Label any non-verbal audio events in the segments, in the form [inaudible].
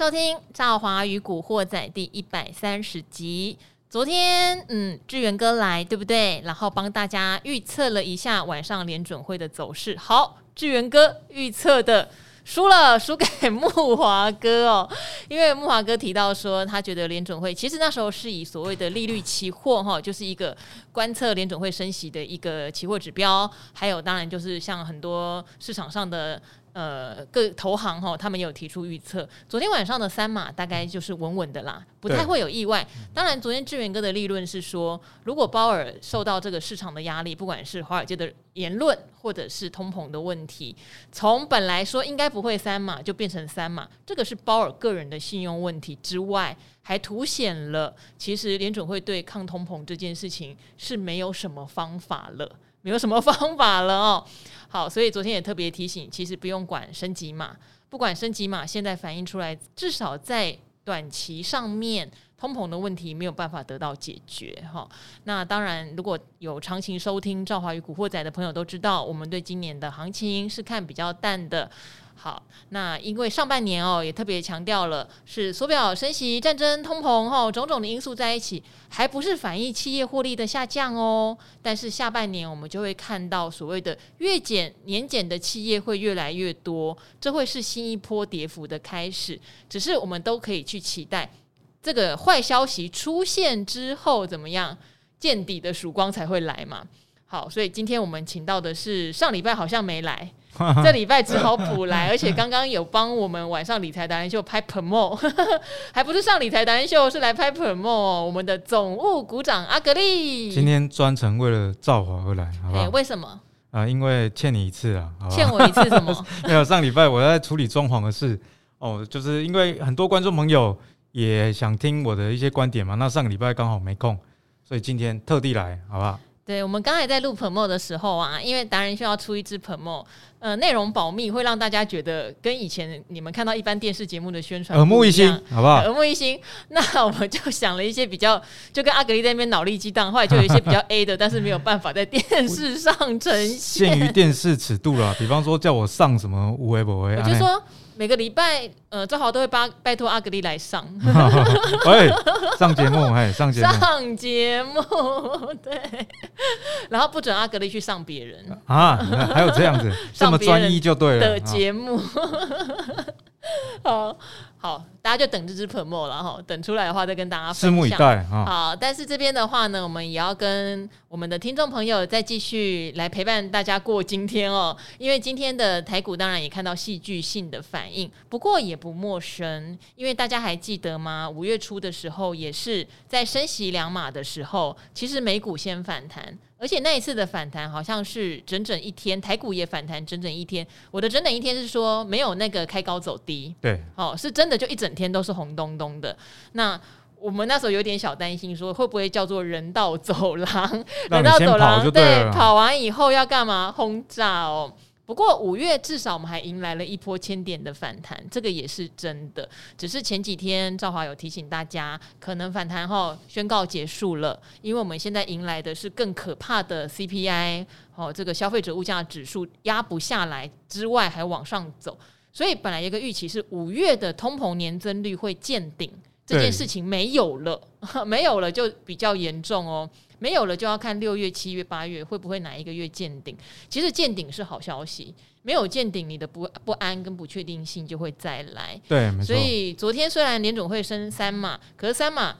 收听《赵华与古惑仔》第一百三十集。昨天，嗯，志远哥来，对不对？然后帮大家预测了一下晚上联准会的走势。好，志远哥预测的。输了，输给木华哥哦，因为木华哥提到说，他觉得联准会其实那时候是以所谓的利率期货哈，就是一个观测联准会升息的一个期货指标，还有当然就是像很多市场上的。呃，各投行哈，他们有提出预测，昨天晚上的三码大概就是稳稳的啦，不太会有意外。当然，昨天志远哥的立论是说，如果鲍尔受到这个市场的压力，不管是华尔街的言论，或者是通膨的问题，从本来说应该不会三码，就变成三码，这个是鲍尔个人的信用问题之外，还凸显了其实联准会对抗通膨这件事情是没有什么方法了。没有什么方法了哦。好，所以昨天也特别提醒，其实不用管升级码，不管升级码，现在反映出来，至少在短期上面，通膨的问题没有办法得到解决哈。那当然，如果有长期收听《赵华与古惑仔》的朋友都知道，我们对今年的行情是看比较淡的。好，那因为上半年哦，也特别强调了，是缩表、升息、战争、通膨哈，种种的因素在一起，还不是反映企业获利的下降哦。但是下半年我们就会看到所谓的月减、年减的企业会越来越多，这会是新一波跌幅的开始。只是我们都可以去期待，这个坏消息出现之后怎么样，见底的曙光才会来嘛。好，所以今天我们请到的是上礼拜好像没来。[laughs] 这礼拜只好补来，而且刚刚有帮我们晚上理财达人秀拍 promo，[laughs] 还不是上理财达人秀，是来拍 promo。我们的总务股长阿格力，今天专程为了造华而来，好不好？为什么？啊、呃，因为欠你一次啊，欠我一次什么？[laughs] 没有，上礼拜我在处理装潢的事哦，就是因为很多观众朋友也想听我的一些观点嘛，那上个礼拜刚好没空，所以今天特地来，好不好？对，我们刚才在录 promo 的时候啊，因为达人秀要出一支 promo，呃，内容保密，会让大家觉得跟以前你们看到一般电视节目的宣传耳目一新，好不好？耳目一新。那我们就想了一些比较，就跟阿格力在那边脑力激荡，后来就有一些比较 A 的，但是没有办法在电视上呈现，限于电视尺度了。比方说叫我上什么无为不为，[laughs] 我就说。每个礼拜，呃，正好都会拜拜托阿格丽来上，[laughs] 哎，上节目，[laughs] 哎，上节目，上节目，对，[laughs] 然后不准阿格丽去上别人。啊，还有这样子，这么专一就对了的节目，好。好，大家就等这支 promo 了哈，等出来的话再跟大家分享。拭目以待哈。好，但是这边的话呢，我们也要跟我们的听众朋友再继续来陪伴大家过今天哦。因为今天的台股当然也看到戏剧性的反应，不过也不陌生，因为大家还记得吗？五月初的时候也是在升息两码的时候，其实美股先反弹。而且那一次的反弹好像是整整一天，台股也反弹整整一天。我的整整一天是说没有那个开高走低，对，哦，是真的就一整天都是红咚咚的。那我们那时候有点小担心，说会不会叫做人道走廊？人道走廊，对，跑完以后要干嘛？轰炸哦。不过五月至少我们还迎来了一波千点的反弹，这个也是真的。只是前几天赵华有提醒大家，可能反弹后宣告结束了，因为我们现在迎来的是更可怕的 CPI 哦，这个消费者物价指数压不下来之外还往上走，所以本来一个预期是五月的通膨年增率会见顶，这件事情没有了，[laughs] 没有了就比较严重哦。没有了，就要看六月、七月、八月会不会哪一个月见顶。其实见顶是好消息，没有见顶，你的不不安跟不确定性就会再来。对，所以昨天虽然联总会升三码，可是三码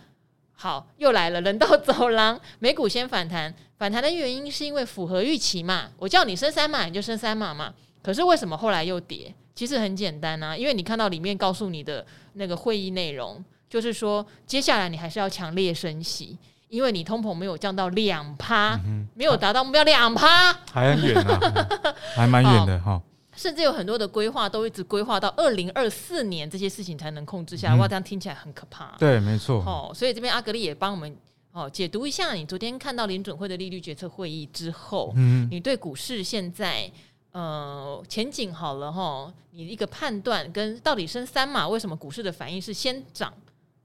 好又来了，人到走廊，美股先反弹，反弹的原因是因为符合预期嘛。我叫你升三码，你就升三码嘛。可是为什么后来又跌？其实很简单啊，因为你看到里面告诉你的那个会议内容，就是说接下来你还是要强烈升息。因为你通膨没有降到两趴，嗯，没有达到目标两趴，还很远啊，[laughs] 还蛮远的哈，哦。甚至有很多的规划都一直规划到二零二四年这些事情才能控制下来，嗯，哇，这样听起来很可怕。对，没错。哦，所以这边阿格力也帮我们哦解读一下，你昨天看到联准会的利率决策会议之后，嗯，你对股市现在呃前景好了哈，你一个判断跟到底升三码，为什么股市的反应是先涨？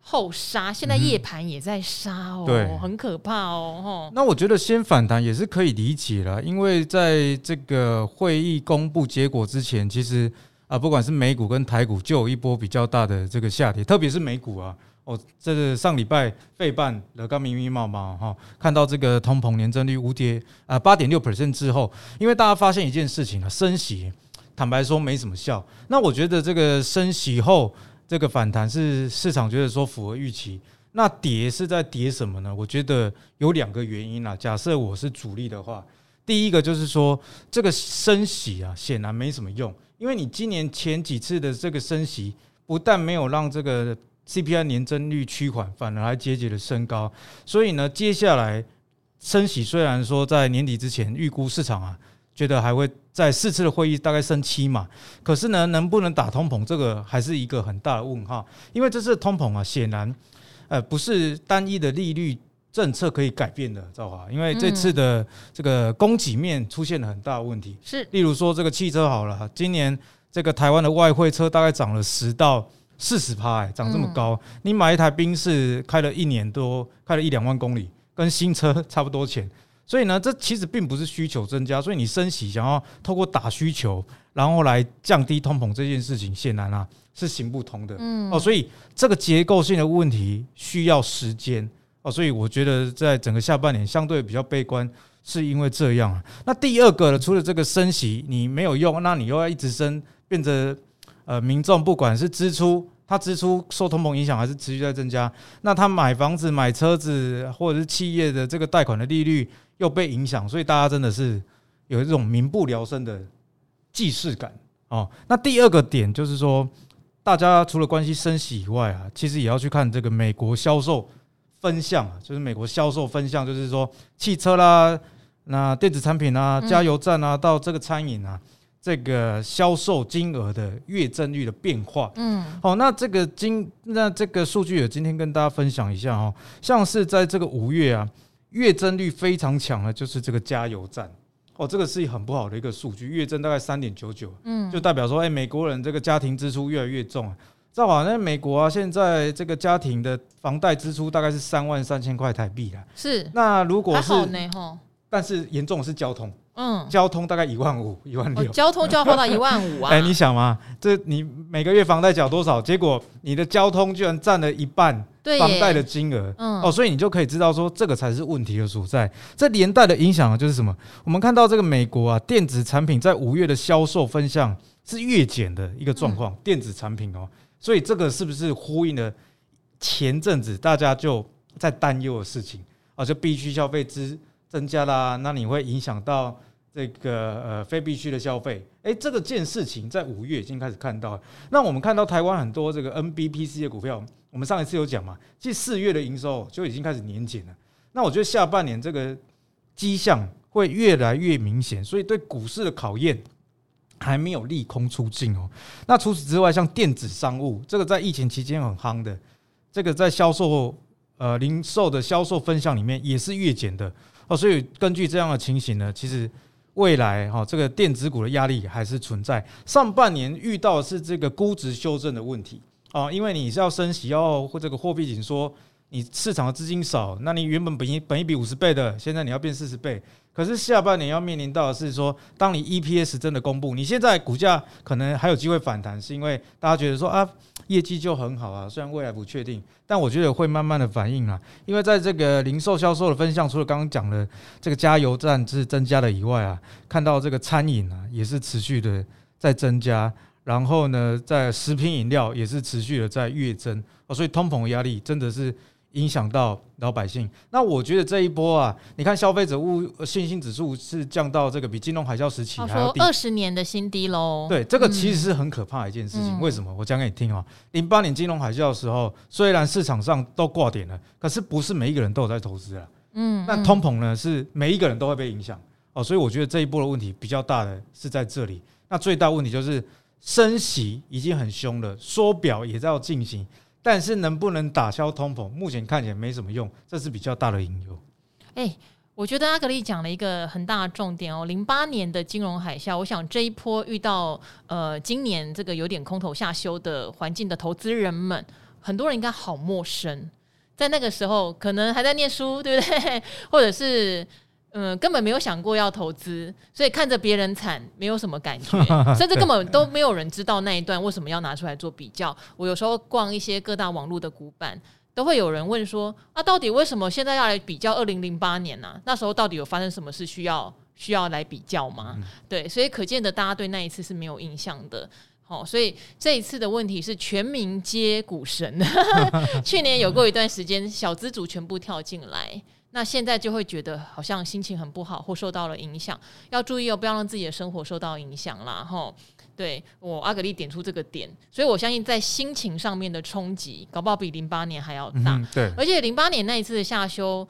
后杀，现在夜盘也在杀哦，对，很可怕哦。那我觉得先反弹也是可以理解了，因为在这个会议公布结果之前，其实啊，不管是美股跟台股，就有一波比较大的这个下跌，特别是美股啊，哦，这个上礼拜费半了刚密密麻麻哈，看到这个通膨年增率五点啊八点六 percent 之后，因为大家发现一件事情啊，升息，坦白说没什么效。那我觉得这个升息后这个反弹是市场觉得说符合预期。那跌是在跌什么呢？我觉得有两个原因啊。假设我是主力的话，第一个就是说这个升息啊，显然没什么用。因为你今年前几次的这个升息，不但没有让这个 CPI 年增率趋缓，反而还节节的升高。所以呢，接下来升息虽然说在年底之前预估市场啊，觉得还会在四次的会议大概升七嘛，可是呢，能不能打通膨，这个还是一个很大的问号。因为这次通膨啊，显然呃不是单一的利率。政策可以改变的，赵华，因为这次的这个供给面出现了很大的问题。是，例如说这个汽车好了，今年这个台湾的外汇车大概涨了十到四十趴，哎，涨这么高，你买一台宾士开了一年多，开了一两万公里，跟新车差不多钱。所以呢，这其实并不是需求增加，所以你升息想要透过打需求，然后来降低通膨这件事情，显然啊是行不通的。嗯，哦，所以这个结构性的问题需要时间。哦，所以我觉得在整个下半年相对比较悲观，是因为这样。那第二个呢，除了这个升息你没有用，那你又要一直升，变得呃民众不管是支出，他支出受通膨影响还是持续在增加，那他买房子、买车子或者是企业的这个贷款的利率又被影响，所以大家真的是有一种民不聊生的既视感哦。那第二个点就是说，大家除了关心升息以外啊，其实也要去看这个美国销售。分项就是美国销售分项，就是说汽车啦，那电子产品啊，加油站啊，到这个餐饮啊，这个销售金额的月增率的变化。嗯，好，那这个今那这个数据也今天跟大家分享一下哦，像是在这个五月啊，月增率非常强的，就是这个加油站哦，这个是很不好的一个数据，月增大概三点九九，嗯，就代表说，哎，美国人这个家庭支出越来越重啊。正好，那美国啊，现在这个家庭的房贷支出大概是三万三千块台币啦。是。那如果是，但是严重的是交通，嗯，交通大概一万五、[laughs] 一万六。交通就要花到一万五啊？[laughs] 哎，你想嘛，这你每个月房贷缴多少？结果你的交通居然占了一半房贷的金额。嗯。哦，所以你就可以知道说，这个才是问题的所在。这连带的影响啊，就是什么？我们看到这个美国啊，电子产品在五月的销售分项是月减的一个状况。电子产品哦。所以这个是不是呼应了前阵子大家就在担忧的事情啊？就必须消费支增加啦，那你会影响到这个呃非必须的消费。诶，这个件事情在五月已经开始看到。那我们看到台湾很多这个 NBPC 的股票，我们上一次有讲嘛，其实四月的营收就已经开始年减了。那我觉得下半年这个迹象会越来越明显，所以对股市的考验。还没有利空出尽哦。那除此之外，像电子商务这个在疫情期间很夯的，这个在销售呃零售的销售分项里面也是月减的哦。所以根据这样的情形呢，其实未来哈这个电子股的压力还是存在。上半年遇到是这个估值修正的问题啊，因为你是要升息，要或这个货币紧缩，你市场的资金少，那你原本本一本一比五十倍的，现在你要变四十倍。可是下半年要面临到的是说，当你 EPS 真的公布，你现在股价可能还有机会反弹，是因为大家觉得说啊，业绩就很好啊，虽然未来不确定，但我觉得会慢慢的反应啊。因为在这个零售销售的分项，除了刚刚讲的这个加油站是增加了以外啊，看到这个餐饮啊也是持续的在增加，然后呢，在食品饮料也是持续的在跃增哦，所以通膨压力真的是。影响到老百姓，那我觉得这一波啊，你看消费者物信心指数是降到这个比金融海啸时期还要低，二十年的新低喽。对，这个其实是很可怕的一件事情。嗯、为什么？我讲给你听啊。零八年金融海啸的时候，虽然市场上都挂点了，可是不是每一个人都有在投资啊。嗯。那通膨呢，是每一个人都会被影响哦，所以我觉得这一波的问题比较大的是在这里。那最大问题就是升息已经很凶了，缩表也在要进行。但是能不能打消通膨，目前看起来没什么用，这是比较大的隐忧。哎，我觉得阿格力讲了一个很大的重点哦，零八年的金融海啸，我想这一波遇到呃今年这个有点空头下修的环境的投资人们，很多人应该好陌生，在那个时候可能还在念书，对不对？[laughs] 或者是。嗯，根本没有想过要投资，所以看着别人惨，没有什么感觉，[laughs] 甚至根本都没有人知道那一段为什么要拿出来做比较。我有时候逛一些各大网络的古板，都会有人问说：啊，到底为什么现在要来比较二零零八年呢？啊？那时候到底有发生什么事需要需要来比较吗？嗯、对，所以可见的大家对那一次是没有印象的。好，所以这一次的问题是全民皆股神。[laughs] 去年有过一段时间，小资族全部跳进来，那现在就会觉得好像心情很不好，或受到了影响，要注意哦，不要让自己的生活受到影响啦。哈，对我阿格丽点出这个点，所以我相信在心情上面的冲击，搞不好比零八年还要大。嗯、对，而且零八年那一次的下修。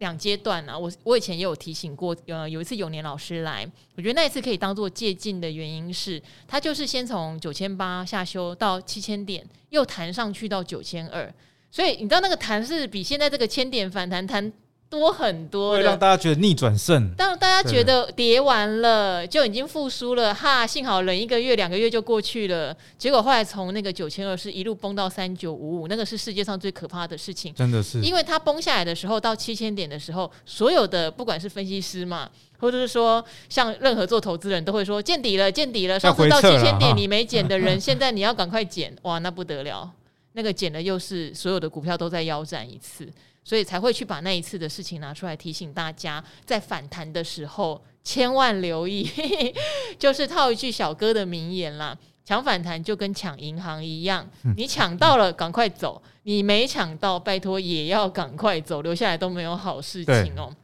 两阶段啊，我我以前也有提醒过，呃，有一次永年老师来，我觉得那一次可以当做借鉴的原因是，他就是先从九千八下修到七千点，又弹上去到九千二，所以你知道那个弹是比现在这个千点反弹弹。多很多，会让大家觉得逆转胜。当大家觉得跌完了就已经复苏了，哈，幸好忍一个月、两个月就过去了。结果后来从那个九千二是一路崩到三九五五，那个是世界上最可怕的事情。真的是，因为它崩下来的时候到七千点的时候，所有的不管是分析师嘛，或者是说像任何做投资人都会说见底了，见底了。上次到七千点你没减的人，[laughs] 现在你要赶快减，哇，那不得了，那个减了又是所有的股票都在腰斩一次。所以才会去把那一次的事情拿出来提醒大家，在反弹的时候千万留意，[laughs] 就是套一句小哥的名言啦：抢反弹就跟抢银行一样，你抢到了赶快走，你没抢到拜托也要赶快走，留下来都没有好事情哦。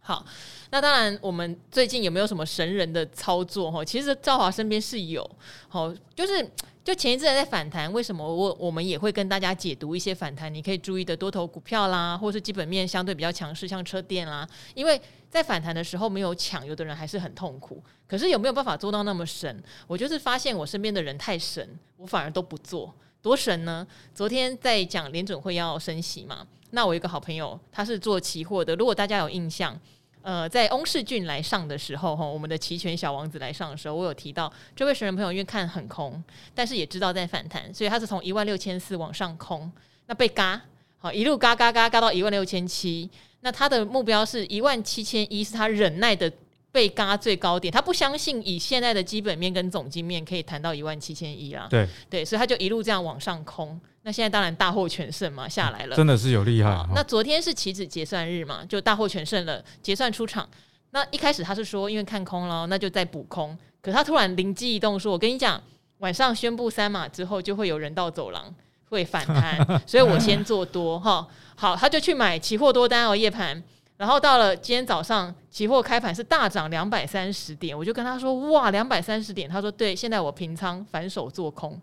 好，那当然我们最近有没有什么神人的操作？哈，其实赵华身边是有，好，就是。就前一阵在反弹，为什么我我们也会跟大家解读一些反弹？你可以注意的多头股票啦，或是基本面相对比较强势，像车电啦。因为在反弹的时候没有抢，有的人还是很痛苦。可是有没有办法做到那么神？我就是发现我身边的人太神，我反而都不做。多神呢？昨天在讲联准会要升息嘛，那我一个好朋友，他是做期货的。如果大家有印象。呃，在翁世俊来上的时候，哈，我们的期权小王子来上的时候，我有提到这位神人朋友，因为看很空，但是也知道在反弹，所以他是从一万六千四往上空，那被嘎，好一路嘎嘎嘎嘎到一万六千七，那他的目标是一万七千一，是他忍耐的。被嘎最高点，他不相信以现在的基本面跟总经面可以谈到一万七千一啦。对对，所以他就一路这样往上空。那现在当然大获全胜嘛，下来了，真的是有厉害。那昨天是期指结算日嘛，就大获全胜了，结算出场。那一开始他是说因为看空了，那就再补空。可他突然灵机一动说：“我跟你讲，晚上宣布三码之后，就会有人道走廊会反弹，[laughs] 所以我先做多哈。”好，他就去买期货多单哦，夜盘。然后到了今天早上，期货开盘是大涨两百三十点，我就跟他说：“哇，两百三十点！”他说：“对，现在我平仓反手做空，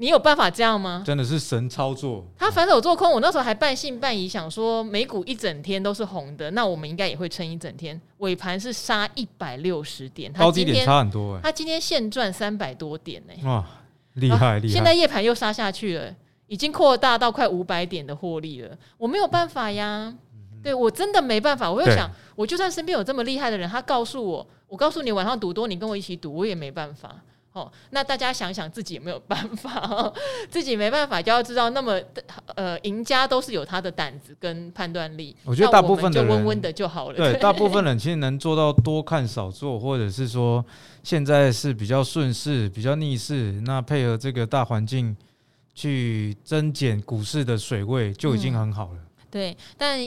你有办法这样吗？”真的是神操作。他反手做空，我那时候还半信半疑，想说美股一整天都是红的，那我们应该也会撑一整天。尾盘是杀一百六十点，高低点差很多哎。他今天现赚三百多点呢，哇，厉害厉害！现在夜盘又杀下去了，已经扩大到快五百点的获利了，我没有办法呀。对，我真的没办法，我又想，我就算身边有这么厉害的人，他告诉我，我告诉你晚上赌多，你跟我一起赌，我也没办法。哦，那大家想想自己有没有办法？哦，自己没办法，就要知道，那么呃，赢家都是有他的胆子跟判断力。我觉得大部分的人就温温的就好了。对，[laughs] 大部分人其实能做到多看少做，或者是说现在是比较顺势、比较逆势，那配合这个大环境去增减股市的水位，就已经很好了。嗯，对，但。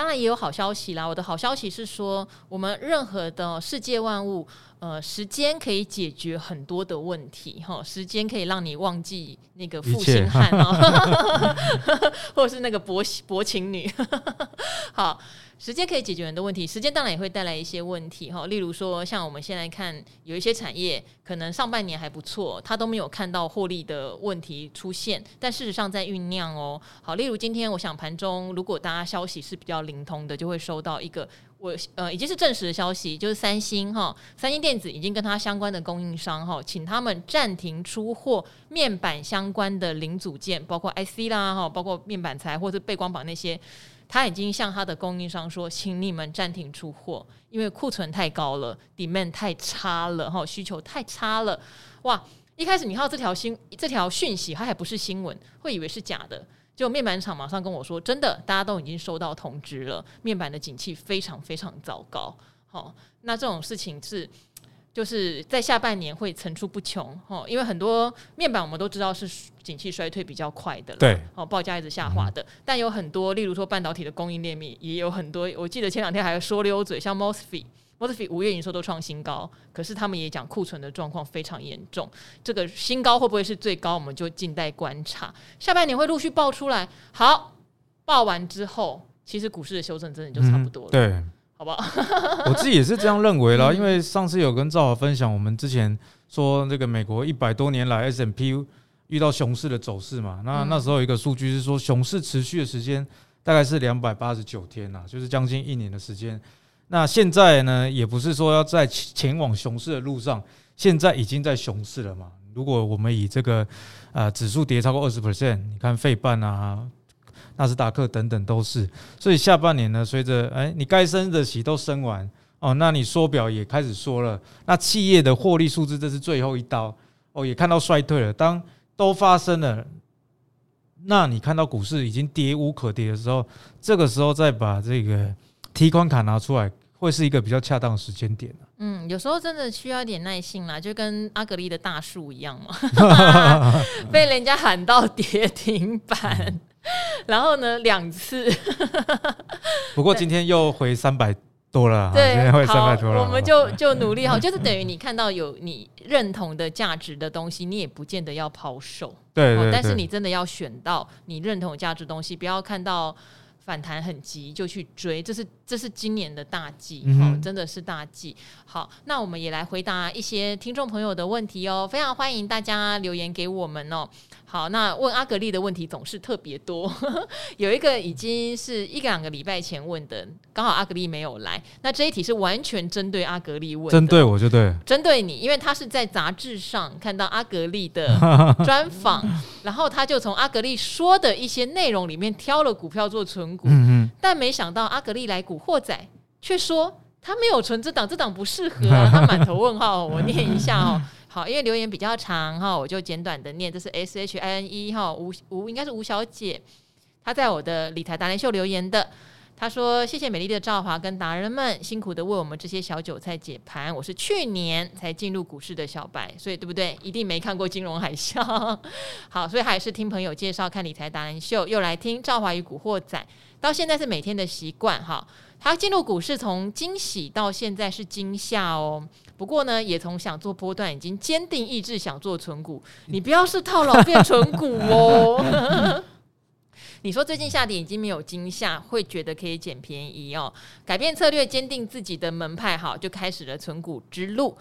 当然也有好消息啦！我的好消息是说，我们任何的世界万物，呃，时间可以解决很多的问题，哈，时间可以让你忘记那个负心汉啊，[laughs] 或者是那个薄薄情女，好。时间可以解决很多问题，时间当然也会带来一些问题哈。例如说，像我们现在看有一些产业，可能上半年还不错，它都没有看到获利的问题出现，但事实上在酝酿哦。好，例如今天我想盘中，如果大家消息是比较灵通的，就会收到一个我呃已经是证实的消息，就是三星哈，三星电子已经跟它相关的供应商哈，请他们暂停出货面板相关的零组件，包括 IC 啦哈，包括面板材或者背光板那些。他已经向他的供应商说，请你们暂停出货，因为库存太高了，demand 太差了，哈，需求太差了。哇！一开始你看到这条新这条讯息，它还不是新闻，会以为是假的。就面板厂马上跟我说，真的，大家都已经收到通知了，面板的景气非常非常糟糕。好，那这种事情是。就是在下半年会层出不穷哦，因为很多面板我们都知道是景气衰退比较快的，对，哦，报价一直下滑的。嗯、但有很多，例如说半导体的供应链面也有很多。我记得前两天还有说溜嘴，像 Mosfet，Mosfet 五月营收都创新高，可是他们也讲库存的状况非常严重。这个新高会不会是最高？我们就静待观察。下半年会陆续爆出来。好，爆完之后，其实股市的修正真的就差不多了。嗯、对。好不好？[laughs] 我自己也是这样认为啦，因为上次有跟赵华分享，我们之前说这个美国一百多年来 S&P 遇到熊市的走势嘛，那那时候有一个数据是说熊市持续的时间大概是两百八十九天呐，就是将近一年的时间。那现在呢，也不是说要在前往熊市的路上，现在已经在熊市了嘛。如果我们以这个呃指数跌超过二十 percent，你看费半啊。纳斯达克等等都是，所以下半年呢，随着哎，你该升的息都升完哦，那你缩表也开始缩了，那企业的获利数字这是最后一刀哦，也看到衰退了。当都发生了，那你看到股市已经跌无可跌的时候，这个时候再把这个提款卡拿出来，会是一个比较恰当的时间点。嗯，有时候真的需要一点耐性啦，就跟阿格力的大树一样嘛 [laughs] [laughs] 被人家喊到跌停板。[laughs] 然后呢，两次。[laughs] 不过今天又回三百多了，对，今天回三百多了。我们就就努力哈，[laughs] 就是等于你看到有你认同的价值的东西，你也不见得要抛售。对，对，对，但是你真的要选到你认同的价值的东西，不要看到。反弹很急就去追，这是这是今年的大忌，嗯、哦，真的是大忌。好，那我们也来回答一些听众朋友的问题哦，非常欢迎大家留言给我们哦。好，那问阿格丽的问题总是特别多，[laughs] 有一个已经是一两个礼拜前问的，刚好阿格丽没有来。那这一题是完全针对阿格丽问的，针对我就对，针对你，因为他是在杂志上看到阿格丽的 [laughs] 专访，然后他就从阿格丽说的一些内容里面挑了股票做存股，但没想到阿格丽来古惑仔却说他没有存这档，这档不适合啊，[laughs] 他满头问号。我念一下哦。[laughs] 好，因为留言比较长哈，我就简短的念。这是 S H I N E 哈，吴吴应该是吴小姐，她在我的理财达人秀留言的。他说：“谢谢美丽的赵华跟达人们辛苦的为我们这些小韭菜解盘。我是去年才进入股市的小白，所以对不对？一定没看过金融海啸。[laughs] 好，所以还是听朋友介绍看理财达人秀，又来听赵华与古惑仔，到现在是每天的习惯哈。他进入股市从惊喜到现在是惊吓哦。”不过呢，也从想做波段，已经坚定意志想做存股。你不要是套牢变存股哦。[laughs] 你说最近下跌已经没有惊吓，会觉得可以捡便宜哦。改变策略，坚定自己的门派，好，就开始了存股之路。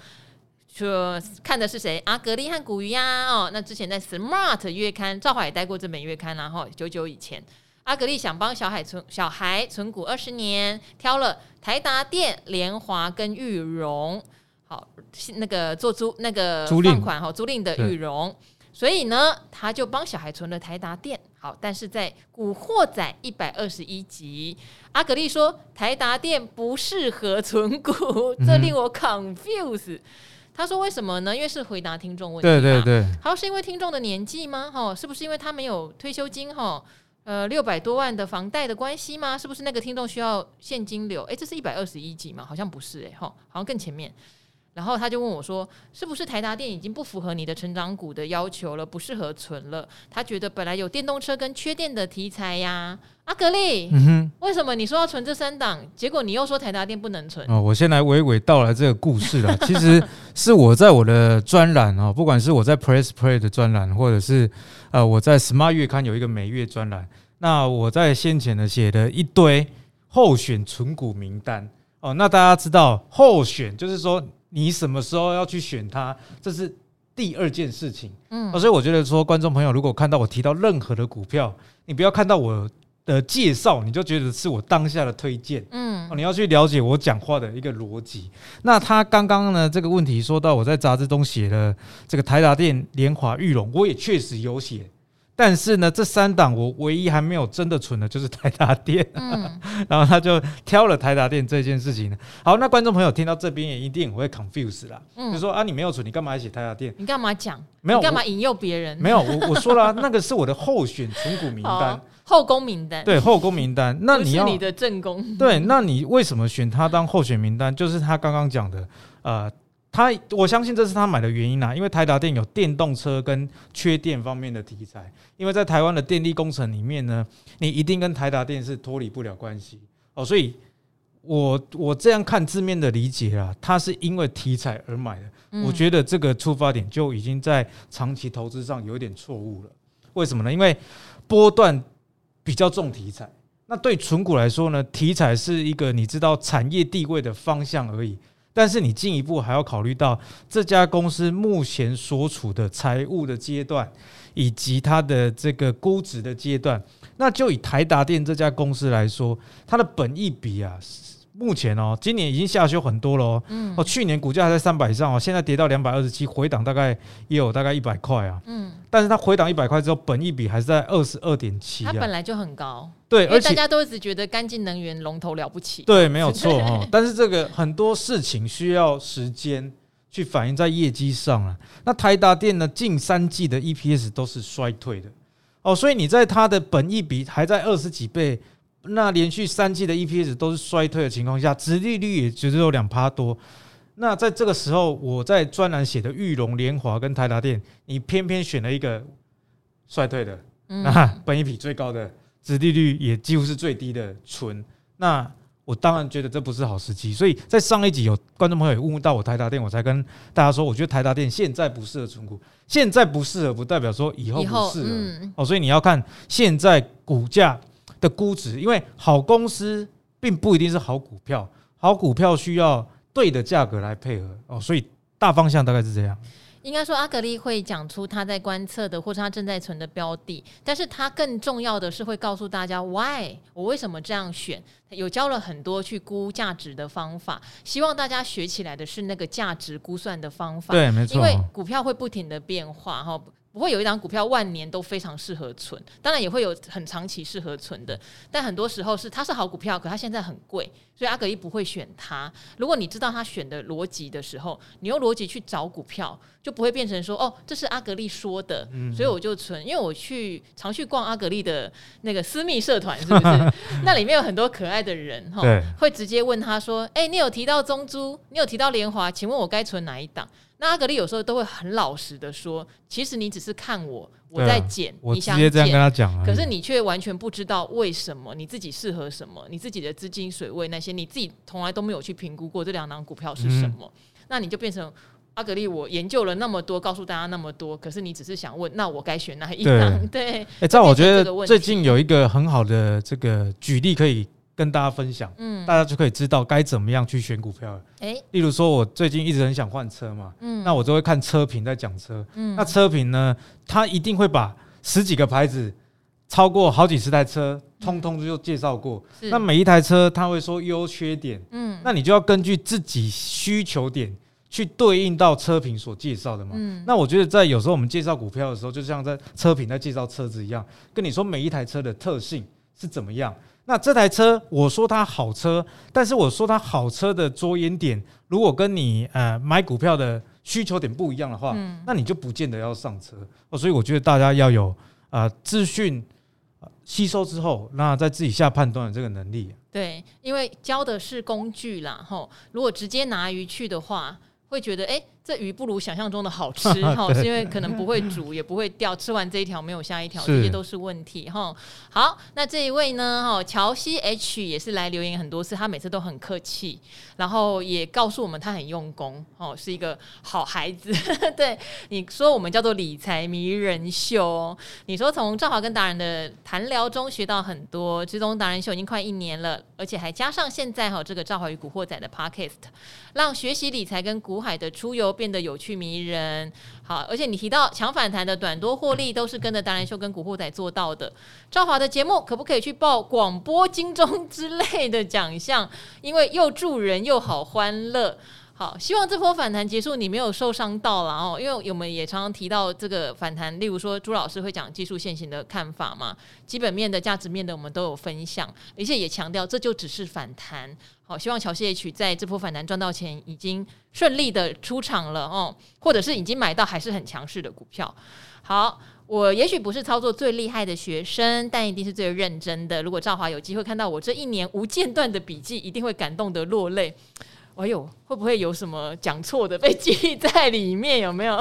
说看的是谁？阿格力和古鱼呀。哦，那之前在 Smart 月刊，赵华也待过这本月刊，然后久久以前，阿格力想帮小海存小孩存股二十年，挑了台达电、联华跟玉荣。好，那个做租那个放款哈，租赁的玉荣，所以呢，他就帮小孩存了台达电。好，但是在古惑仔一百二十一集，阿格力说台达电不适合存股，这令我 confuse。嗯、他说为什么呢？因为是回答听众问题。对对对。他说是因为听众的年纪吗？哈，是不是因为他没有退休金？哈，呃，六百多万的房贷的关系吗？是不是那个听众需要现金流？诶，这是一百二十一集吗？好像不是诶，哈，好像更前面。然后他就问我说：“是不是台达电已经不符合你的成长股的要求了，不适合存了？他觉得本来有电动车跟缺电的题材呀。”阿格力，嗯哼，为什么你说要存这三档，结果你又说台达电不能存？哦，我先来娓娓道来这个故事了。[laughs] 其实是我在我的专栏啊，不管是我在 Press Play 的专栏，或者是呃我在 Smart 月刊有一个每月专栏，那我在先前呢写的一堆候选存股名单哦，那大家知道候选就是说。你什么时候要去选它？这是第二件事情。嗯，所以我觉得说，观众朋友如果看到我提到任何的股票，你不要看到我的介绍，你就觉得是我当下的推荐。嗯，你要去了解我讲话的一个逻辑。那他刚刚呢这个问题说到我在杂志中写了这个台达电、联华、玉龙，我也确实有写。但是呢，这三档我唯一还没有真的存的，就是台达电。嗯，[laughs] 然后他就挑了台达电这件事情。好，那观众朋友听到这边也一定会 confuse 啦。嗯，就说啊，你没有存，你干嘛还写台达电？你干嘛讲？没有，干嘛引诱别人？没有，我我说了，[laughs] 那个是我的候选存股名单，后宫名单。对，后宫名单。那你要你的正宫。对，那你为什么选他当候选名单？就是他刚刚讲的，呃。他我相信这是他买的原因啦，因为台达电有电动车跟缺电方面的题材，因为在台湾的电力工程里面呢，你一定跟台达电是脱离不了关系哦，所以我我这样看字面的理解啊，他是因为题材而买的，我觉得这个出发点就已经在长期投资上有一点错误了。为什么呢？因为波段比较重题材，那对存股来说呢，题材是一个你知道产业地位的方向而已。但是你进一步还要考虑到这家公司目前所处的财务的阶段，以及它的这个估值的阶段。那就以台达电这家公司来说，它的本益比啊。目前哦，今年已经下修很多了哦。嗯。哦，去年股价还在三百以上哦，现在跌到两百二十七，回档大概也有大概一百块啊。嗯。但是它回档一百块之后，本益比还是在二十二点七。它本来就很高。对，而且大家都一直觉得干净能源龙头了不起。对，没有错哦。[laughs] [laughs] 但是这个很多事情需要时间去反映在业绩上啊。那台达电呢，近三季的 EPS 都是衰退的哦，所以你在它的本益比还在二十几倍。那连续三季的 EPS 都是衰退的情况下，殖利率也只有两趴多。那在这个时候，我在专栏写的裕隆、联华跟台达电，你偏偏选了一个衰退的，那本益比最高的，殖利率也几乎是最低的存。那我当然觉得这不是好时机。所以在上一集有观众朋友也问到我台达电，我才跟大家说，我觉得台达电现在不适合存股，现在不适合不代表说以后不适合哦。所以你要看现在股价。的估值，因为好公司并不一定是好股票，好股票需要对的价格来配合哦，所以大方向大概是这样。应该说，阿格力会讲出他在观测的，或是他正在存的标的，但是他更重要的是会告诉大家 why 我为什么这样选，有教了很多去估价值的方法，希望大家学起来的是那个价值估算的方法。对，没错，因为股票会不停的变化哈。不会有一档股票万年都非常适合存，当然也会有很长期适合存的，但很多时候是它是好股票，可它现在很贵，所以阿格力不会选它。如果你知道他选的逻辑的时候，你用逻辑去找股票，就不会变成说哦，这是阿格力说的，所以我就存。因为我去常去逛阿格力的那个私密社团，是不是？那里面有很多可爱的人哈，会直接问他说：“哎，你有提到中珠，你有提到联华，请问我该存哪一档？”那阿格力有时候都会很老实的说，其实你只是看我我在捡，我直接这样跟他讲，可是你却完全不知道为什么你自己适合什么，你自己的资金水位那些，你自己从来都没有去评估过这两档股票是什么，那你就变成阿格力，我研究了那么多，告诉大家那么多，可是你只是想问，那我该选哪一档？对，[laughs] 哎，这样我觉得最近有一个很好的这个举例可以。跟大家分享，嗯，大家就可以知道该怎么样去选股票了。诶，例如说，我最近一直很想换车嘛，嗯，那我就会看车评在讲车，嗯，那车评呢，他一定会把十几个牌子，超过好几十台车，通通就介绍过。那每一台车他会说优缺点，嗯，那你就要根据自己需求点去对应到车评所介绍的嘛。嗯，那我觉得在有时候我们介绍股票的时候，就像在车评在介绍车子一样，跟你说每一台车的特性是怎么样。那这台车，我说它好车，但是我说它好车的着眼点，如果跟你呃买股票的需求点不一样的话，嗯，那你就不见得要上车哦。所以我觉得大家要有呃资讯吸收之后，那再自己下判断的这个能力。对，因为教的是工具啦，吼，如果直接拿鱼去的话，会觉得哎。诶这鱼不如想象中的好吃 [laughs] 哈，是因为可能不会煮，也不会钓，吃完这一条没有下一条，这些都是问题哈。好，那这一位呢哈，乔西 H 也是来留言很多次，他每次都很客气，然后也告诉我们他很用功哦，是一个好孩子。[laughs] 对，你说我们叫做理财迷人秀，你说从赵华跟达人的谈聊中学到很多，追踪达人秀已经快一年了，而且还加上现在哈这个赵华与古惑仔的 Podcast，让学习理财跟古海的出游。变得有趣迷人，好，而且你提到强反弹的短多获利，都是跟着达人秀跟古惑仔做到的。赵华的节目可不可以去报广播金钟之类的奖项？因为又助人又好欢乐。好，希望这波反弹结束，你没有受伤到了哦。因为我们也常常提到这个反弹，例如说朱老师会讲技术线型的看法嘛，基本面的、价值面的，我们都有分享，而且也强调这就只是反弹。好，希望巧씨 H 在这波反弹赚到钱，已经顺利的出场了哦，或者是已经买到还是很强势的股票。好，我也许不是操作最厉害的学生，但一定是最认真的。如果赵华有机会看到我这一年无间断的笔记，一定会感动得落泪。哎呦，会不会有什么讲错的被记在里面？有没有？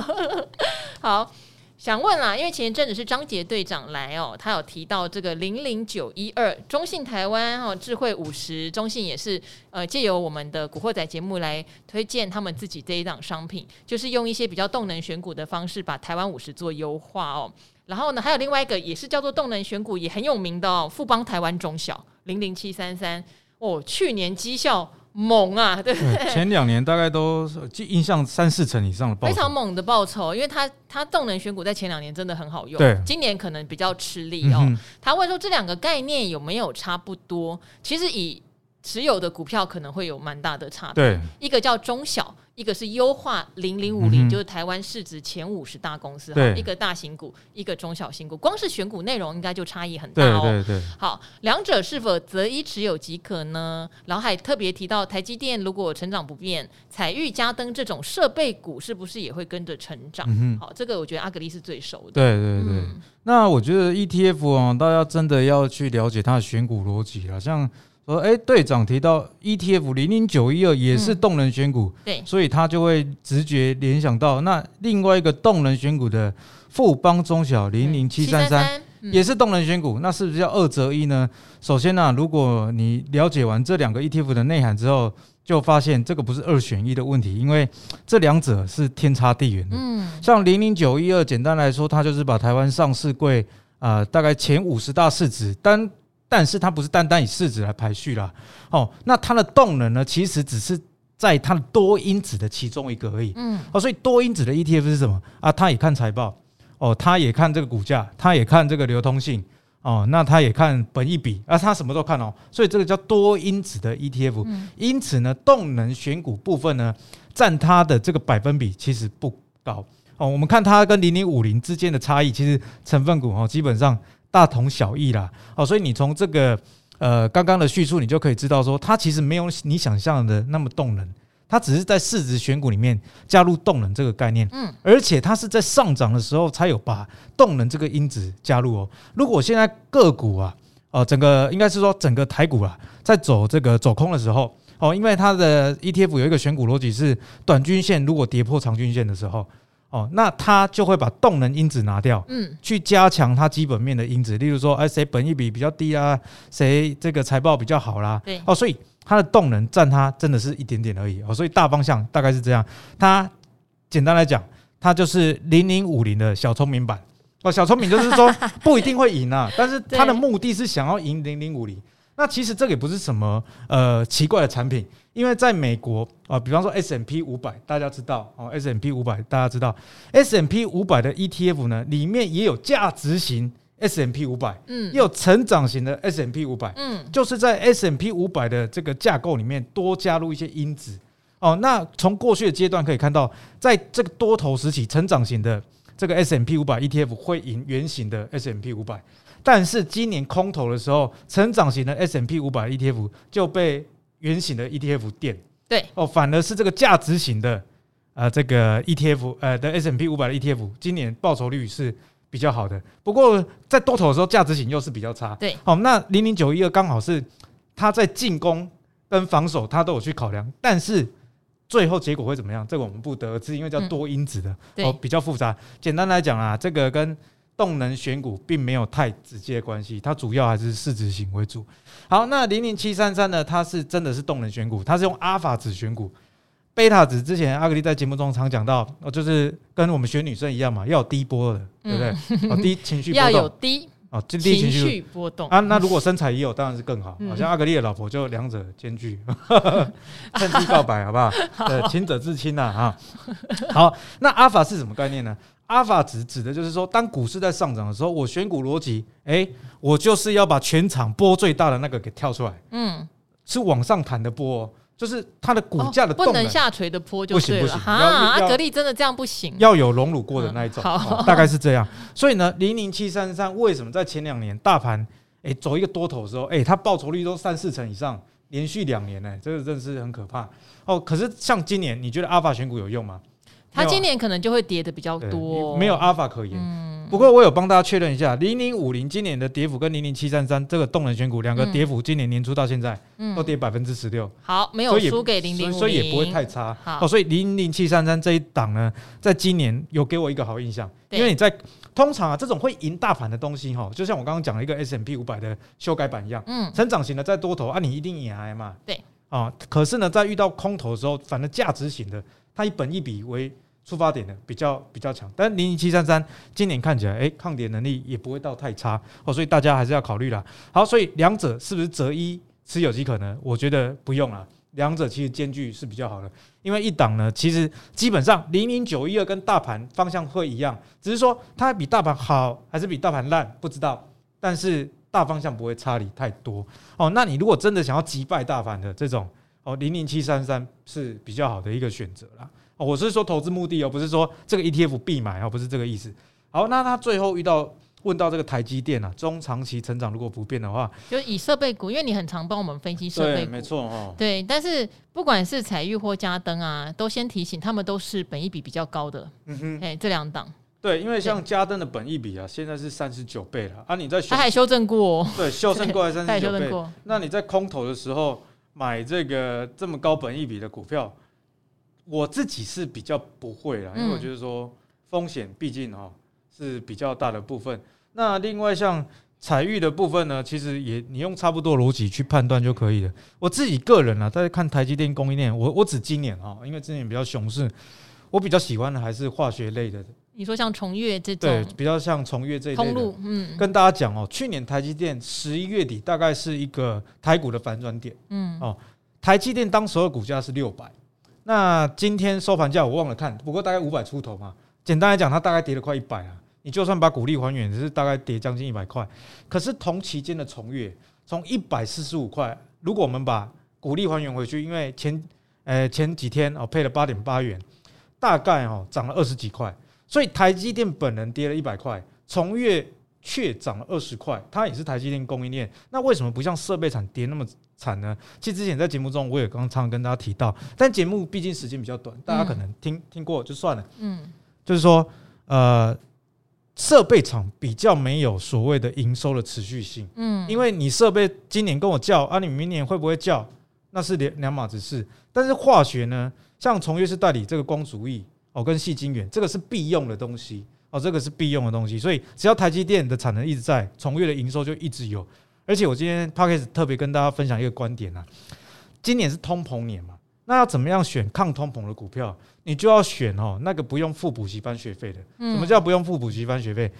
[laughs] 好，想问啦，因为前一阵子是张杰队长来哦，他有提到这个零零九一二中信台湾哦，智慧五十，中信也是呃借由我们的古惑仔节目来推荐他们自己这一档商品，就是用一些比较动能选股的方式把台湾五十做优化哦。然后呢，还有另外一个也是叫做动能选股，也很有名的哦，富邦台湾中小零零七三三哦，去年绩效。猛啊，对不对？前两年大概都印象三四成以上的报酬，非常猛的报酬，因为它它动能选股在前两年真的很好用，对，今年可能比较吃力哦。嗯、他问说这两个概念有没有差不多？其实以持有的股票可能会有蛮大的差别，一个叫中小。一个是优化零零五零，就是台湾市值前五十大公司，哈，一个大型股，一个中小型股，光是选股内容应该就差异很大哦。对对对。好，两者是否择一持有即可呢？然后还特别提到台积电如果成长不变，彩玉、嘉登这种设备股是不是也会跟着成长？嗯、好，这个我觉得阿格力是最熟的。对对对。嗯、那我觉得 ETF 啊，大家真的要去了解它的选股逻辑了，像。说，哎，队长提到 ETF 零零九一二也是动能选股，嗯、对，所以他就会直觉联想到那另外一个动能选股的富邦中小零零七三三也是动能选股，那是不是要二择一呢？首先呢、啊，如果你了解完这两个 ETF 的内涵之后，就发现这个不是二选一的问题，因为这两者是天差地远的。嗯，像零零九一二，简单来说，它就是把台湾上市柜啊、呃，大概前五十大市值单。但是它不是单单以市值来排序啦，哦，那它的动能呢，其实只是在它的多因子的其中一个而已，嗯，哦，所以多因子的 ETF 是什么？啊？它也看财报，哦，它也看这个股价，它也看这个流通性，哦，那它也看本一比，啊，它什么都看哦，所以这个叫多因子的 ETF，因此呢，动能选股部分呢，占它的这个百分比其实不高，哦，我们看它跟零零五零之间的差异，其实成分股哦，基本上。大同小异啦，哦，所以你从这个呃刚刚的叙述，你就可以知道说，它其实没有你想象的那么动能，它只是在市值选股里面加入动能这个概念，嗯，而且它是在上涨的时候才有把动能这个因子加入哦。如果现在个股啊，哦，整个应该是说整个台股啊，在走这个走空的时候，哦，因为它的 ETF 有一个选股逻辑是短均线如果跌破长均线的时候。哦，那它就会把动能因子拿掉，嗯，去加强它基本面的因子，例如说，哎，谁本益比比较低啊，谁这个财报比较好啦，对，哦，所以它的动能占它真的是一点点而已，哦，所以大方向大概是这样。它简单来讲，它就是零零五零的小聪明版，哦，小聪明就是说 [laughs] 不一定会赢啊，但是它的目的是想要赢零零五零。那其实这个也不是什么呃奇怪的产品。因为在美国啊，比方说 S&P 五百，大家知道哦，S&P 五百大家知道，S&P 五百的 ETF 呢，里面也有价值型 S&P 五百，嗯，也有成长型的 S&P 五百，嗯，就是在 S&P 五百的这个架构里面多加入一些因子哦。那从过去的阶段可以看到，在这个多头时期，成长型的这个 S&P 五百 ETF 会赢圆形的 S&P 五百，但是今年空头的时候，成长型的 S M P 五百 ETF 就被圆形的 ETF 垫对哦，反而是这个价值型的呃这个 ETF 呃的 S M P 五百的 ETF 今年报酬率是比较好的，不过在多头的时候价值型又是比较差。对，好，那零零九一二刚好是它在进攻跟防守它都有去考量，但是最后结果会怎么样？这个我们不得而知，因为叫多因子的哦，比较复杂。简单来讲啊，这个跟动能选股并没有太直接关系，它主要还是市值型为主。好，那零零七三三呢？它是真的是动能选股，它是用阿法值选股，贝塔值之前阿格丽在节目中常讲到，哦，就是跟我们选女生一样嘛，要有低波的，对不对？哦，低情绪波动要有低哦，低情绪波动啊。那如果身材也有，当然是更好。好像阿格丽的老婆就两者兼具，[laughs] 趁机告白好不好？对，[laughs] 亲者自亲呐啊。好，那阿法是什么概念呢？阿法值指的就是说，当股市在上涨的时候，我选股逻辑，哎，我就是要把全场波最大的那个给跳出来，嗯，是往上弹的波，就是它的股价的动能、哦、不能下垂的波就对了。不行不行啊，阿格力真的这样不行，要有荣辱过的那一种，嗯好哦、大概是这样。所以呢，零零七三三为什么在前两年大盘哎走一个多头的时候，哎它报酬率都三四成以上，连续两年呢，这个真的是很可怕哦。可是像今年，你觉得阿法选股有用吗？它今年可能就会跌的比较多，没有阿法可言。嗯。不过我有帮大家确认一下，零零五零今年的跌幅跟零零七三三这个动能选股两个跌幅，今年年初到现在都跌百分之十六。好，没有输给零零五零，所以也不会太差。好，哦，所以零零七三三这一档呢，在今年有给我一个好印象，因为你在通常啊这种会赢大盘的东西哈，就像我刚刚讲了一个 S M P 五百的修改版一样，嗯，成长型的在多头啊，你一定赢嘛。对，啊，可是呢，在遇到空头的时候，反正价值型的，它以本一比为出发点的比较比较强，但零零七三三今年看起来，哎、抗跌能力也不会到太差哦，所以大家还是要考虑啦。好，所以两者是不是择一持有即可呢？我觉得不用了，两者其实间距是比较好的，因为一档呢，其实基本上零零九一二跟大盘方向会一样，只是说它比大盘好还是比大盘烂不知道，但是大方向不会差离太多哦。那你如果真的想要击败大盘的这种哦，零零七三三是比较好的一个选择啦。哦，我是说投资目的哦，不是说这个 ETF 必买哦，不是这个意思。好，那他最后遇到问到这个台积电啊，中长期成长如果不变的话，就以设备股，因为你很常帮我们分析设备股，没错哦。对，但是不管是彩玉或嘉登啊，都先提醒他们都是本益比比较高的。嗯哼，哎，这两档。对，因为像嘉登的本益比啊，现在是三十九倍了啊，你在他还修正过，哦，对，修正过来三十九 [laughs] 倍。那你在空头的时候买这个这么高本益比的股票？我自己是比较不会啦，因为我觉得说风险毕竟哈是比较大的部分。那另外像彩玉的部分呢，其实也你用差不多逻辑去判断就可以了。我自己个人啊，在看台积电供应链，我我指今年哈，因为今年比较熊市，我比较喜欢的还是化学类的。你说像崇越这种，对，比较像崇越这一类的。通路，嗯，跟大家讲哦，去年台积电十一月底大概是一个台股的反转点，嗯，哦，台积电当时的股价是六百。那今天收盘价我忘了看，不过大概五百出头嘛。简单来讲，它大概跌了快一百啊。你就算把股利还原，只是大概跌将近一百块。可是同期间的崇越从一百四十五块，如果我们把股利还原回去，因为前呃前几天哦配了八点八元，大概哦涨了二十几块。所以台积电本人跌了一百块，崇越却涨了二十块。它也是台积电供应链，那为什么不像设备厂跌那么？惨呢？其实之前在节目中我也刚常跟大家提到，但节目毕竟时间比较短，大家可能听、嗯、听过就算了。嗯，就是说，呃，设备厂比较没有所谓的营收的持续性。嗯，因为你设备今年跟我叫啊，你明年会不会叫？那是两两码子事。但是化学呢，像崇越是代理这个光阻液哦，跟矽晶圆，这个是必用的东西哦，这个是必用的东西。所以只要台积电的产能一直在，从月的营收就一直有。而且我今天 Podcast 特别跟大家分享一个观点啊，今年是通膨年嘛，那要怎么样选抗通膨的股票？你就要选哦，那个不用付补习班学费的。什么叫不用付补习班学费？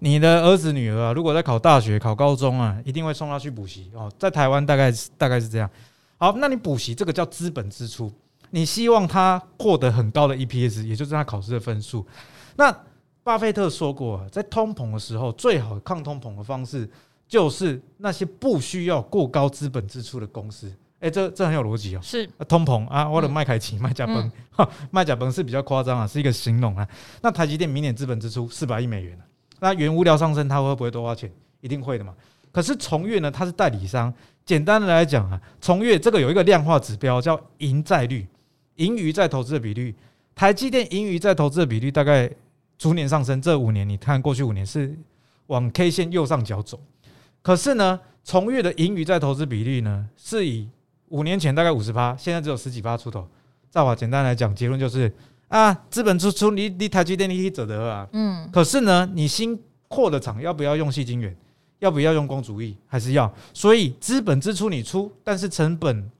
你的儿子女儿啊，如果在考大学、考高中啊，一定会送他去补习哦。在台湾大概大概是这样。好，那你补习这个叫资本支出，你希望他获得很高的 EPS，也就是他考试的分数。那巴菲特说过啊，在通膨的时候，最好抗通膨的方式。就是那些不需要过高资本支出的公司，哎，这这很有逻辑哦。是通膨啊，我的麦凯奇、麦甲崩，麦甲崩是比较夸张啊，是一个形容啊。那台积电明年资本支出四百亿美元，那原物料上升，它会不会多花钱？一定会的嘛。可是崇越呢，它是代理商。简单的来讲啊，崇越这个有一个量化指标叫盈债率，盈余再投资的比率。台积电盈余再投资的比率大概逐年上升，这五年你看过去五年是往 K 线右上角走。可是呢，从月的盈余再投资比例呢，是以五年前大概五十趴，现在只有十几趴出头。再话简单来讲，结论就是啊，资本支出你你台积电你可以走得啊，嗯。可是呢，你新扩的厂要不要用细晶圆？要不要用光阻液？还是要？所以资本支出你出，但是成本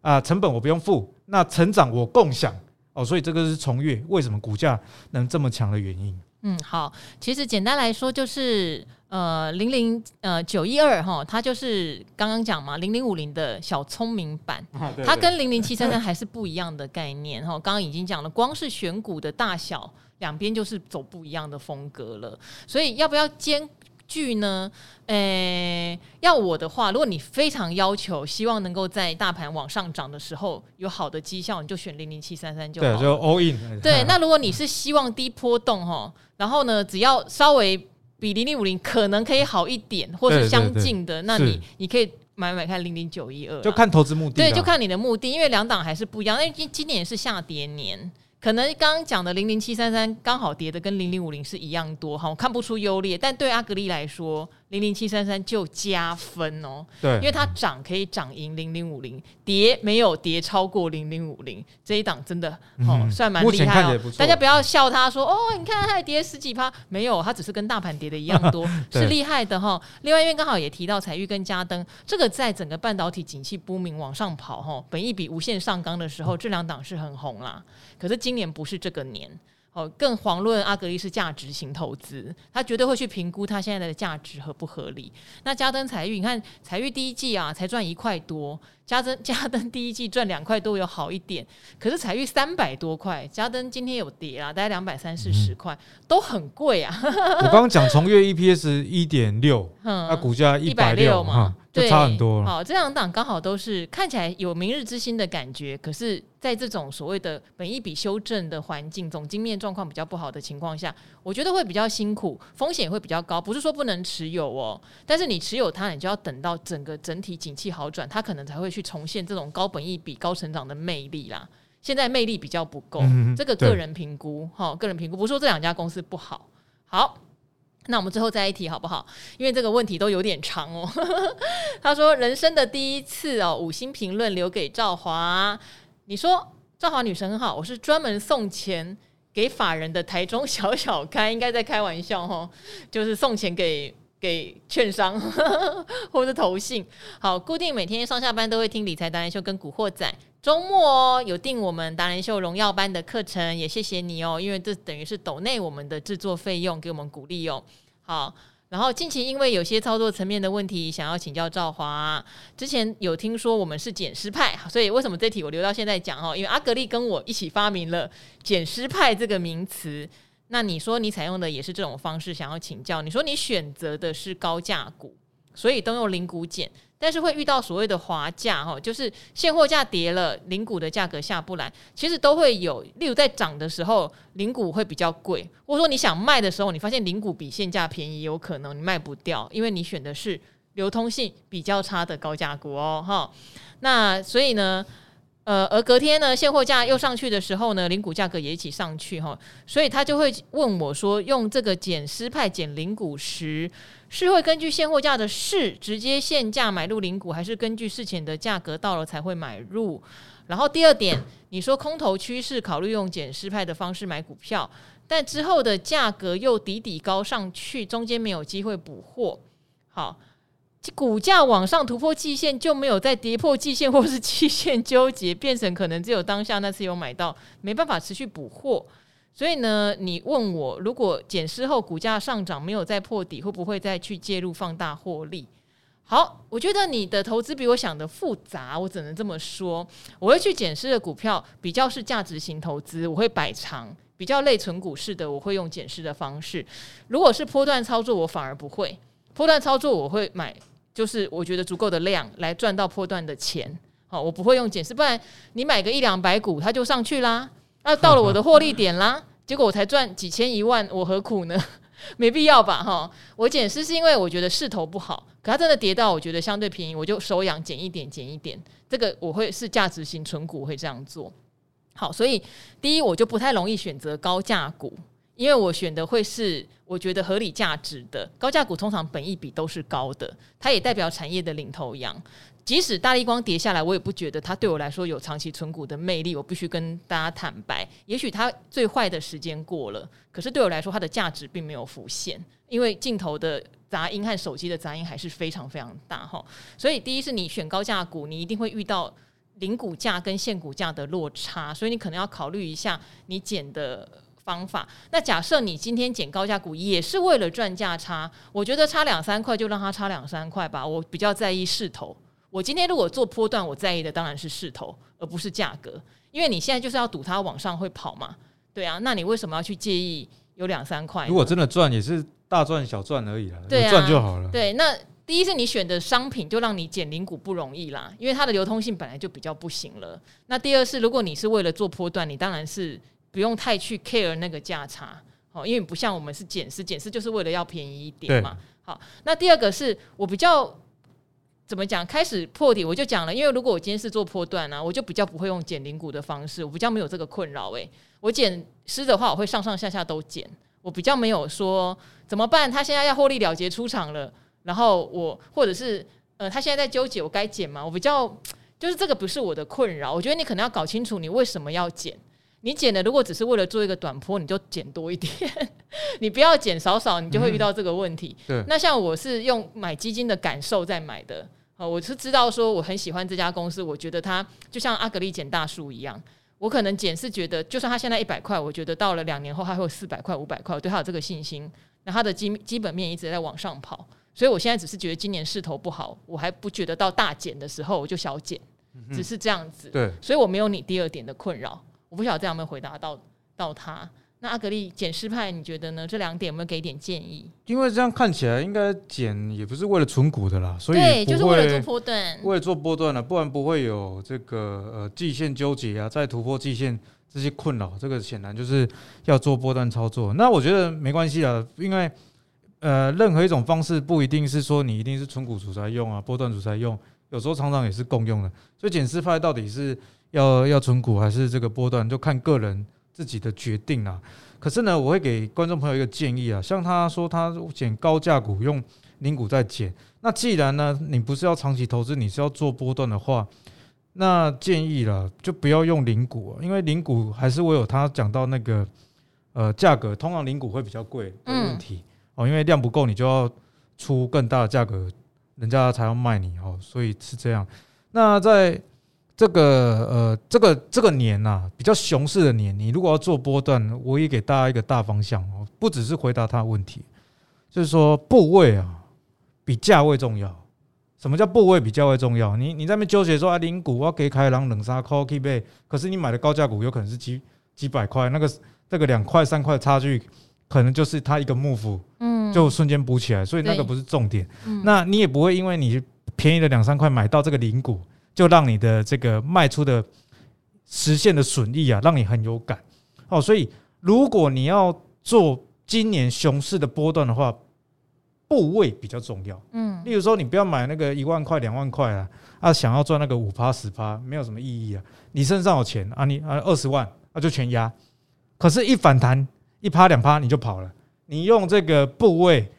啊，成本我不用付，那成长我共享哦。所以这个是从越为什么股价能这么强的原因。嗯，好，其实简单来说就是。呃，零零呃九一二哈，它就是刚刚讲嘛，零零五零的小聪明版，啊、对对它跟零零七三三还是不一样的概念哈。刚刚已经讲了，光是选股的大小，两边就是走不一样的风格了。所以要不要兼具呢，诶、欸，要我的话，如果你非常要求，希望能够在大盘往上涨的时候有好的绩效，你就选零零七三三就好了。对，就 all in。对，那如果你是希望低波动哈，然后呢，只要稍微比零零五零可能可以好一点，或是相近的，那你你可以买买看零零九一二，就看投资目的。对，就看你的目的，因为两档还是不一样。因为今今年是下跌年。可能刚刚讲的零零七三三刚好跌的跟零零五零是一样多哈，我看不出优劣，但对阿格力来说，零零七三三就加分哦，对，因为它涨可以涨赢零零五零，跌没有跌超过零零五零，这一档真的哦、嗯、算蛮厉害哦。大家不要笑他说哦，你看它跌十几趴，没有，它只是跟大盘跌的一样多，[laughs] 是厉害的哈。另外因为刚好也提到彩玉跟嘉登，这个在整个半导体景气不明往上跑哈，本益比无限上纲的时候，这两档是很红啦。可是今年不是这个年，哦，更遑论阿格力是价值型投资，他绝对会去评估他现在的价值合不合理。那嘉登财运，你看财运第一季啊才赚一块多。嘉登 [laughs] 嘉登第一季赚两块多有好一点，可是彩玉三百多块，嘉登今天有跌啊，大概两百三四十块，都很贵啊。[laughs] 我刚刚讲从月 EPS 一点六，那股价一百六嘛，就差很多了。好，这两档刚好都是看起来有明日之星的感觉，可是在这种所谓的本一比修正的环境，总经面状况比较不好的情况下，我觉得会比较辛苦，风险也会比较高。不是说不能持有哦，但是你持有它，你就要等到整个整体景气好转，它可能才会。去重现这种高本益比、高成长的魅力啦，现在魅力比较不够，嗯、这个个人评估哈，个人评估不是说这两家公司不好。好，那我们最后再一题好不好？因为这个问题都有点长哦。[laughs] 他说：“人生的第一次哦，五星评论留给赵华。你说赵华女神很好，我是专门送钱给法人的台中小小开，应该在开玩笑哦，就是送钱给。”给券商 [laughs] 或者投信，好，固定每天上下班都会听理财达人秀跟古惑仔，周末哦有订我们达人秀荣耀班的课程，也谢谢你哦，因为这等于是抖内我们的制作费用，给我们鼓励哦。好，然后近期因为有些操作层面的问题，想要请教赵华，之前有听说我们是减湿派，所以为什么这题我留到现在讲哦？因为阿格力跟我一起发明了减湿派这个名词。那你说你采用的也是这种方式，想要请教？你说你选择的是高价股，所以都用零股减，但是会遇到所谓的滑价哈，就是现货价跌了，零股的价格下不来，其实都会有。例如在涨的时候，零股会比较贵，或者说你想卖的时候，你发现零股比现价便宜，有可能你卖不掉，因为你选的是流通性比较差的高价股哦，哈。那所以呢？呃，而隔天呢，现货价又上去的时候呢，零股价格也一起上去哈，所以他就会问我说，用这个减失派减零股时，是会根据现货价的市直接现价买入零股，还是根据事前的价格到了才会买入？然后第二点，你说空头趋势考虑用减失派的方式买股票，但之后的价格又底底高上去，中间没有机会补货，好。股价往上突破季线，就没有再跌破季线或是季线纠结，变成可能只有当下那次有买到，没办法持续补货。所以呢，你问我，如果减失后股价上涨没有再破底，会不会再去介入放大获利？好，我觉得你的投资比我想的复杂，我只能这么说。我会去减失的股票比较是价值型投资，我会摆长，比较类存股式的，我会用减失的方式。如果是波段操作，我反而不会。波段操作我会买。就是我觉得足够的量来赚到波段的钱，好，我不会用减湿，不然你买个一两百股它就上去啦，那到了我的获利点啦，[laughs] 结果我才赚几千一万，我何苦呢？[laughs] 没必要吧，哈，我减湿是因为我觉得势头不好，可它真的跌到我觉得相对便宜，我就手痒减一点减一点，这个我会是价值型存股会这样做，好，所以第一我就不太容易选择高价股。因为我选的会是我觉得合理价值的高价股，通常本益比都是高的，它也代表产业的领头羊。即使大力光跌下来，我也不觉得它对我来说有长期存股的魅力。我必须跟大家坦白，也许它最坏的时间过了，可是对我来说，它的价值并没有浮现，因为镜头的杂音和手机的杂音还是非常非常大哈。所以，第一是你选高价股，你一定会遇到零股价跟现股价的落差，所以你可能要考虑一下你减的。方法。那假设你今天捡高价股也是为了赚价差，我觉得差两三块就让它差两三块吧。我比较在意势头。我今天如果做波段，我在意的当然是势头，而不是价格。因为你现在就是要赌它往上会跑嘛，对啊。那你为什么要去介意有两三块？如果真的赚，也是大赚小赚而已啦，对啊，赚就好了。对，那第一是你选的商品就让你减零股不容易啦，因为它的流通性本来就比较不行了。那第二是，如果你是为了做波段，你当然是不用太去 care 那个价差哦，因为不像我们是减资，减资就是为了要便宜一点嘛。好，那第二个是我比较。怎么讲？开始破底，我就讲了，因为如果我今天是做波段啊，我就比较不会用减零股的方式，我比较没有这个困扰。诶，我捡湿的话，我会上上下下都捡，我比较没有说怎么办？他现在要获利了结出场了，然后我或者是呃，他现在在纠结，我该捡吗？我比较就是这个不是我的困扰。我觉得你可能要搞清楚你为什么要捡。你减的如果只是为了做一个短坡，你就减多一点，[laughs] 你不要减少少，你就会遇到这个问题。嗯、对，那像我是用买基金的感受在买的。哦，我是知道说我很喜欢这家公司，我觉得它就像阿格力减大树一样，我可能减是觉得，就算它现在一百块，我觉得到了两年后它会有四百块、五百块，我对它有这个信心。那它的基基本面一直在往上跑，所以我现在只是觉得今年势头不好，我还不觉得到大减的时候我就小减，只是这样子。对，所以我没有你第二点的困扰，我不晓得这样有没有回答到到他。那阿格力捡湿派，你觉得呢？这两点有没有给点建议？因为这样看起来，应该减也不是为了存股的啦，所以对，就是为了做波段，为了做波段了，不然不会有这个呃季线纠结啊，再突破季线这些困扰。这个显然就是要做波段操作。那我觉得没关系啊，因为呃，任何一种方式不一定是说你一定是存股主才用啊，波段主才用，有时候常常也是共用的。所以捡湿派到底是要要存股还是这个波段，就看个人自己的决定啊。可是呢，我会给观众朋友一个建议啊，像他说他捡高价股用零股在捡，那既然呢你不是要长期投资，你是要做波段的话，那建议了就不要用零股，因为零股还是会有他讲到那个呃价格，通常零股会比较贵的问题哦，因为量不够，你就要出更大的价格，人家才要卖你哦，所以是这样。那在这个呃，这个这个年呐、啊，比较熊市的年，你如果要做波段，我也给大家一个大方向哦，不只是回答他的问题，就是说部位啊，比价位重要。什么叫部位比价位重要？你你在那边纠结说啊，零股我要给开朗冷沙 call key 背，可是你买的高价股有可能是几几百块，那个这个两块三块差距，可能就是它一个 move，嗯，就瞬间补起来，所以那个不是重点。那你也不会因为你便宜了两三块买到这个零股。就让你的这个卖出的实现的损益啊，让你很有感哦。所以，如果你要做今年熊市的波段的话，部位比较重要。嗯，例如说，你不要买那个一万块、两万块啊，啊，想要赚那个五趴、十趴，没有什么意义啊。你身上有钱啊，你啊二十万，那就全压。可是，一反弹一趴两趴，你就跑了。你用这个部位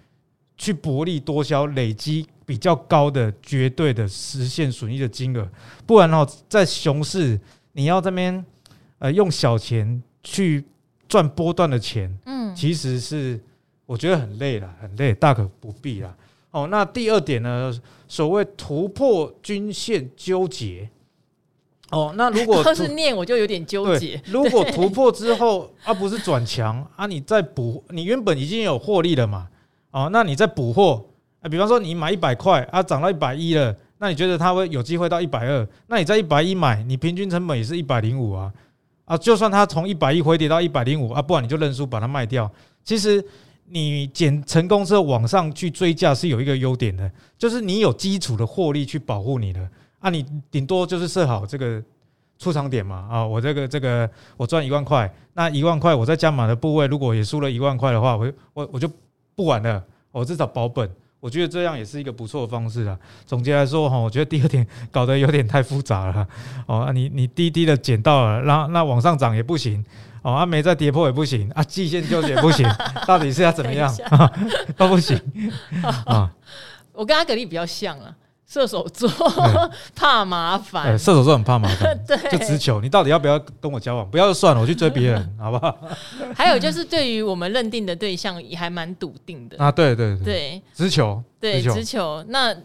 去薄利多销，累积。比较高的绝对的实现损益的金额，不然哦，在熊市你要这边呃用小钱去赚波段的钱，嗯，其实是我觉得很累了，很累，大可不必啦。哦，那第二点呢，所谓突破均线纠结，哦，那如果 [laughs] 都是念我就有点纠结。如果突破之后 [laughs] 啊，不是转强啊，你再补，你原本已经有获利了嘛，哦，那你再补货。比方说你买一百块啊，涨到一百一了，那你觉得它会有机会到一百二？那你在一百一买，你平均成本也是一百零五啊啊！就算它从一百一回跌到一百零五啊，不然你就认输把它卖掉。其实你捡成功之后往上去追价是有一个优点的，就是你有基础的获利去保护你的啊。你顶多就是设好这个出场点嘛啊，我这个这个我赚一万块，那一万块我在加码的部位如果也输了一万块的话，我我我就不玩了，我至少保本。我觉得这样也是一个不错的方式啊。总结来说哈，我觉得第二点搞得有点太复杂了哦。你你低低的捡到了，那那往上涨也不行哦，啊没再跌破也不行啊，季线纠结也不行，到底是要怎么样 [laughs] [laughs] 都不行 [laughs] 啊。我跟阿格力比较像啊。射手座 [laughs] 怕麻烦，射手座很怕麻烦，[laughs] 对，就直球。你到底要不要跟我交往？不要就算了，我去追别人，[laughs] 好不好？还有就是，对于我们认定的对象，也还蛮笃定的啊。对对对，直球，对直球。那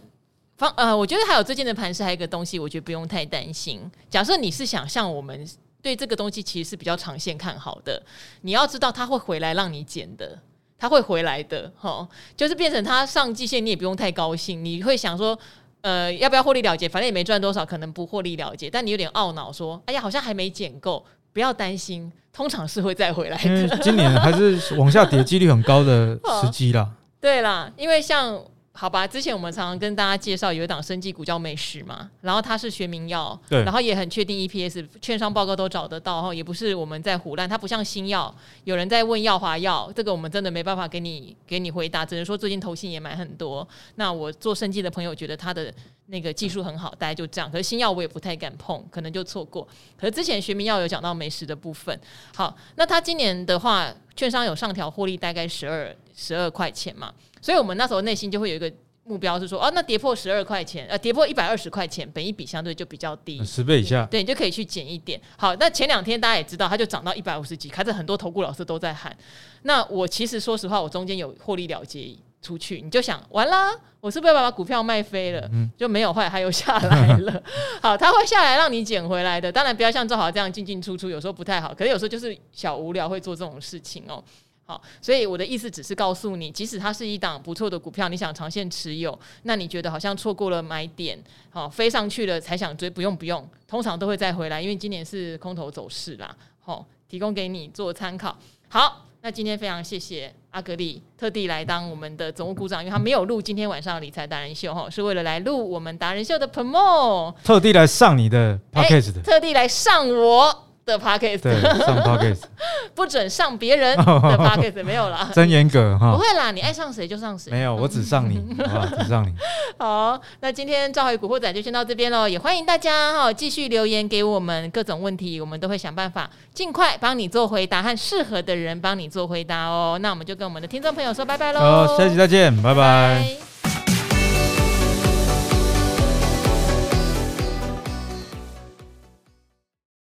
方呃，我觉得还有最近的盘是，还有一个东西，我觉得不用太担心。假设你是想像我们对这个东西其实是比较长线看好的，你要知道他会回来让你捡的，他会回来的。哈，就是变成他上季线，你也不用太高兴，你会想说。呃，要不要获利了结？反正也没赚多少，可能不获利了结。但你有点懊恼，说：“哎呀，好像还没捡够。”不要担心，通常是会再回来的。因为今年还是往下跌几率很高的时机啦。[laughs] 对啦，因为像。好吧，之前我们常常跟大家介绍有一档生技股叫美食嘛，然后它是学名药，对，然后也很确定 EPS，券商报告都找得到哈，也不是我们在胡乱，它不像新药，有人在问药华药，这个我们真的没办法给你给你回答，只能说最近投信也买很多。那我做生技的朋友觉得它的那个技术很好，大概就这样。可是新药我也不太敢碰，可能就错过。可是之前学名药有讲到美食的部分，好，那它今年的话，券商有上调获利大概十二十二块钱嘛。所以，我们那时候内心就会有一个目标，是说，哦，那跌破十二块钱，呃，跌破一百二十块钱，本一比相对就比较低，十倍以下，对，你就可以去减一点。好，那前两天大家也知道，它就涨到一百五十几，开始很多投顾老师都在喊。那我其实说实话，我中间有获利了结出去，你就想，完啦，我是不是要把股票卖飞了？嗯，就没有，坏它又下来了。[laughs] 好，它会下来让你捡回来的。当然，不要像周豪这样进进出出，有时候不太好。可是有时候就是小无聊会做这种事情哦。好，所以我的意思只是告诉你，即使它是一档不错的股票，你想长线持有，那你觉得好像错过了买点，好，飞上去了才想追，不用不用，通常都会再回来，因为今年是空头走势啦。好，提供给你做参考。好，那今天非常谢谢阿格丽特地来当我们的总务股长，因为他没有录今天晚上的理财达人秀，哈，是为了来录我们达人秀的 promo，特地来上你的 podcast 的，特地来上我。的 podcast 对，上 podcast [laughs] 不准上别人 [laughs] 的 podcast 没有啦，[laughs] 真严格哈，不会啦，你爱上谁就上谁，没有，我只上你，好只上你。好，那今天赵华与古惑仔就先到这边喽，也欢迎大家哈继续留言给我们各种问题，我们都会想办法尽快帮你做回答，和适合的人帮你做回答哦。那我们就跟我们的听众朋友说拜拜喽，好，下期再见，拜拜。拜拜。